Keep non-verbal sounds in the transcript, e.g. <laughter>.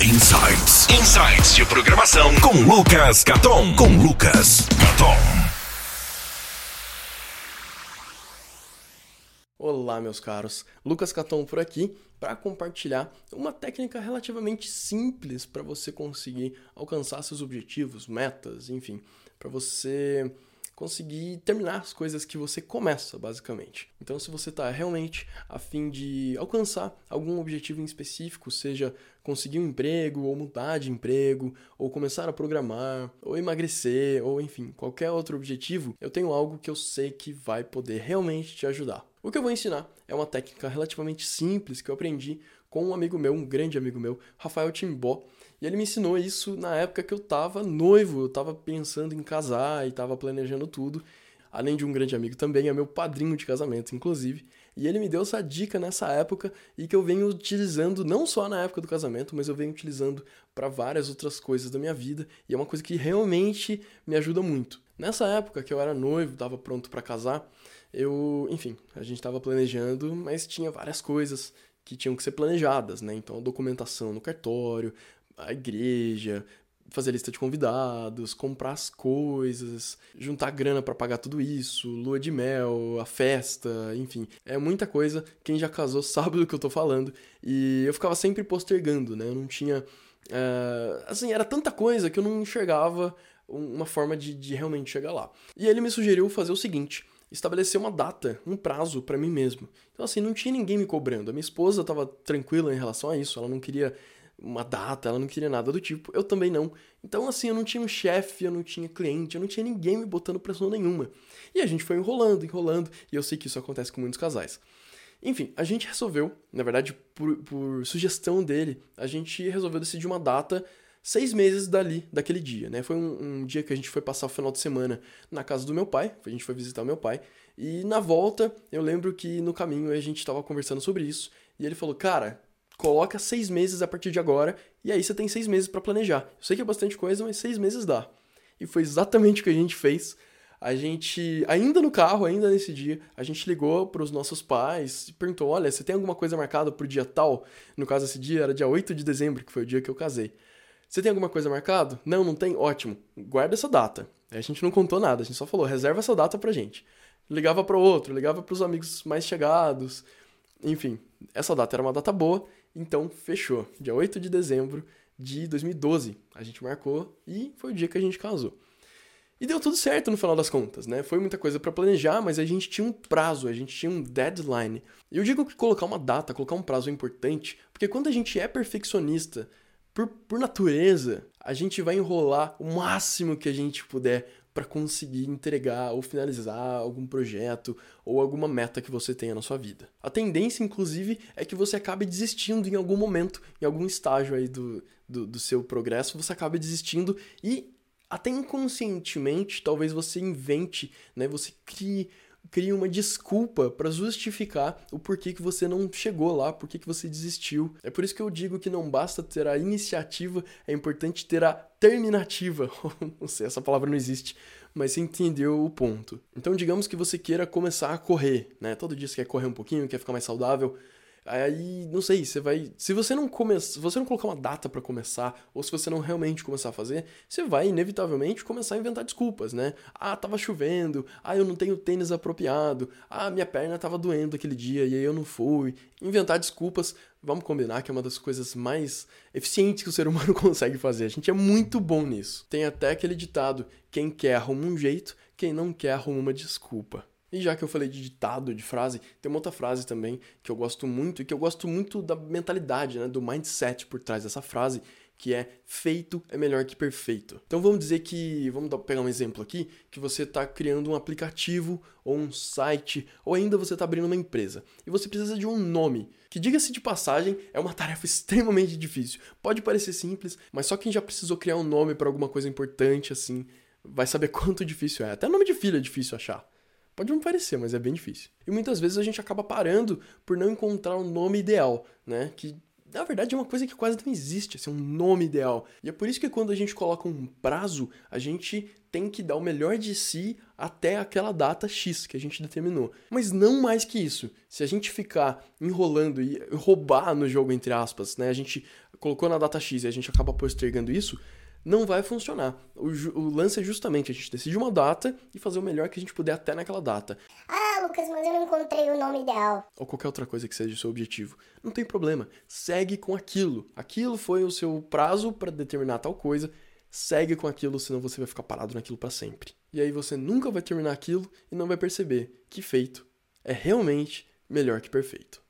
Insights. Insights de programação com Lucas Caton. Com Lucas Caton. Olá, meus caros. Lucas Caton por aqui para compartilhar uma técnica relativamente simples para você conseguir alcançar seus objetivos, metas, enfim, para você conseguir terminar as coisas que você começa, basicamente. Então, se você está realmente a fim de alcançar algum objetivo em específico, seja conseguir um emprego, ou mudar de emprego, ou começar a programar, ou emagrecer, ou enfim, qualquer outro objetivo, eu tenho algo que eu sei que vai poder realmente te ajudar. O que eu vou ensinar é uma técnica relativamente simples que eu aprendi com um amigo meu, um grande amigo meu, Rafael Timbó, e ele me ensinou isso na época que eu tava noivo, eu tava pensando em casar e tava planejando tudo. Além de um grande amigo também, é meu padrinho de casamento, inclusive. E ele me deu essa dica nessa época e que eu venho utilizando não só na época do casamento, mas eu venho utilizando para várias outras coisas da minha vida. E é uma coisa que realmente me ajuda muito. Nessa época que eu era noivo, estava pronto para casar, eu, enfim, a gente estava planejando, mas tinha várias coisas que tinham que ser planejadas, né? Então, a documentação no cartório, a igreja, fazer lista de convidados, comprar as coisas, juntar grana para pagar tudo isso, lua de mel, a festa, enfim. É muita coisa. Quem já casou <laughs> sabe do que eu tô falando. E eu ficava sempre postergando, né? Eu não tinha. Uh, assim, era tanta coisa que eu não enxergava uma forma de, de realmente chegar lá. E ele me sugeriu fazer o seguinte estabelecer uma data, um prazo para mim mesmo. Então, assim, não tinha ninguém me cobrando. A minha esposa estava tranquila em relação a isso, ela não queria uma data, ela não queria nada do tipo, eu também não. Então, assim, eu não tinha um chefe, eu não tinha cliente, eu não tinha ninguém me botando pressão nenhuma. E a gente foi enrolando, enrolando, e eu sei que isso acontece com muitos casais. Enfim, a gente resolveu, na verdade, por, por sugestão dele, a gente resolveu decidir uma data seis meses dali, daquele dia, né? Foi um, um, dia que a gente foi passar o final de semana na casa do meu pai, a gente foi visitar meu pai, e na volta, eu lembro que no caminho a gente estava conversando sobre isso, e ele falou, cara, coloca seis meses a partir de agora, e aí você tem seis meses para planejar. Eu sei que é bastante coisa, mas seis meses dá. E foi exatamente o que a gente fez. A gente, ainda no carro, ainda nesse dia, a gente ligou para os nossos pais e perguntou: olha, você tem alguma coisa marcada pro dia tal? No caso, esse dia era dia 8 de dezembro, que foi o dia que eu casei. Você tem alguma coisa marcado? Não, não tem? Ótimo. Guarda essa data. Aí a gente não contou nada, a gente só falou: reserva essa data pra gente. Ligava para outro, ligava para os amigos mais chegados. Enfim, essa data era uma data boa então, fechou. Dia 8 de dezembro de 2012. A gente marcou e foi o dia que a gente casou. E deu tudo certo no final das contas, né? Foi muita coisa para planejar, mas a gente tinha um prazo, a gente tinha um deadline. Eu digo que colocar uma data, colocar um prazo é importante, porque quando a gente é perfeccionista, por, por natureza, a gente vai enrolar o máximo que a gente puder para conseguir entregar ou finalizar algum projeto ou alguma meta que você tenha na sua vida. A tendência, inclusive, é que você acabe desistindo em algum momento, em algum estágio aí do, do, do seu progresso, você acabe desistindo e até inconscientemente, talvez você invente, né, você crie cria uma desculpa para justificar o porquê que você não chegou lá, porquê que você desistiu. É por isso que eu digo que não basta ter a iniciativa, é importante ter a terminativa. <laughs> não sei, essa palavra não existe, mas você entendeu o ponto. Então, digamos que você queira começar a correr, né? Todo dia você quer correr um pouquinho, quer ficar mais saudável. Aí, não sei, você vai. Se você não começar. Se você não colocar uma data para começar, ou se você não realmente começar a fazer, você vai inevitavelmente começar a inventar desculpas, né? Ah, tava chovendo, ah, eu não tenho tênis apropriado, ah, minha perna tava doendo aquele dia e aí eu não fui. Inventar desculpas, vamos combinar que é uma das coisas mais eficientes que o ser humano <laughs> consegue fazer. A gente é muito bom nisso. Tem até aquele ditado: quem quer arruma um jeito, quem não quer arruma uma desculpa. E já que eu falei de ditado, de frase, tem uma outra frase também que eu gosto muito e que eu gosto muito da mentalidade, né, do mindset por trás dessa frase, que é feito é melhor que perfeito. Então vamos dizer que, vamos pegar um exemplo aqui, que você está criando um aplicativo ou um site, ou ainda você está abrindo uma empresa, e você precisa de um nome, que diga-se de passagem, é uma tarefa <laughs> extremamente difícil. Pode parecer simples, mas só quem já precisou criar um nome para alguma coisa importante assim, vai saber <laughs> quanto difícil é. Até nome de filho é difícil achar. Pode não parecer, mas é bem difícil. E muitas vezes a gente acaba parando por não encontrar um nome ideal, né? Que na verdade é uma coisa que quase não existe, assim, um nome ideal. E é por isso que quando a gente coloca um prazo, a gente tem que dar o melhor de si até aquela data X que a gente determinou. Mas não mais que isso. Se a gente ficar enrolando e roubar no jogo, entre aspas, né? A gente colocou na data X e a gente acaba postergando isso, não vai funcionar. O, o, lance é justamente a gente decide uma data e fazer o melhor que a gente puder até naquela data. Ah, Lucas, mas eu não encontrei o nome ideal. Ou qualquer outra coisa que seja o seu objetivo. Não tem problema. Segue com aquilo. Aquilo foi o seu prazo para determinar tal coisa. Segue com aquilo, senão você vai ficar parado naquilo para sempre. E aí você nunca vai terminar aquilo e não vai perceber que feito é realmente melhor que perfeito.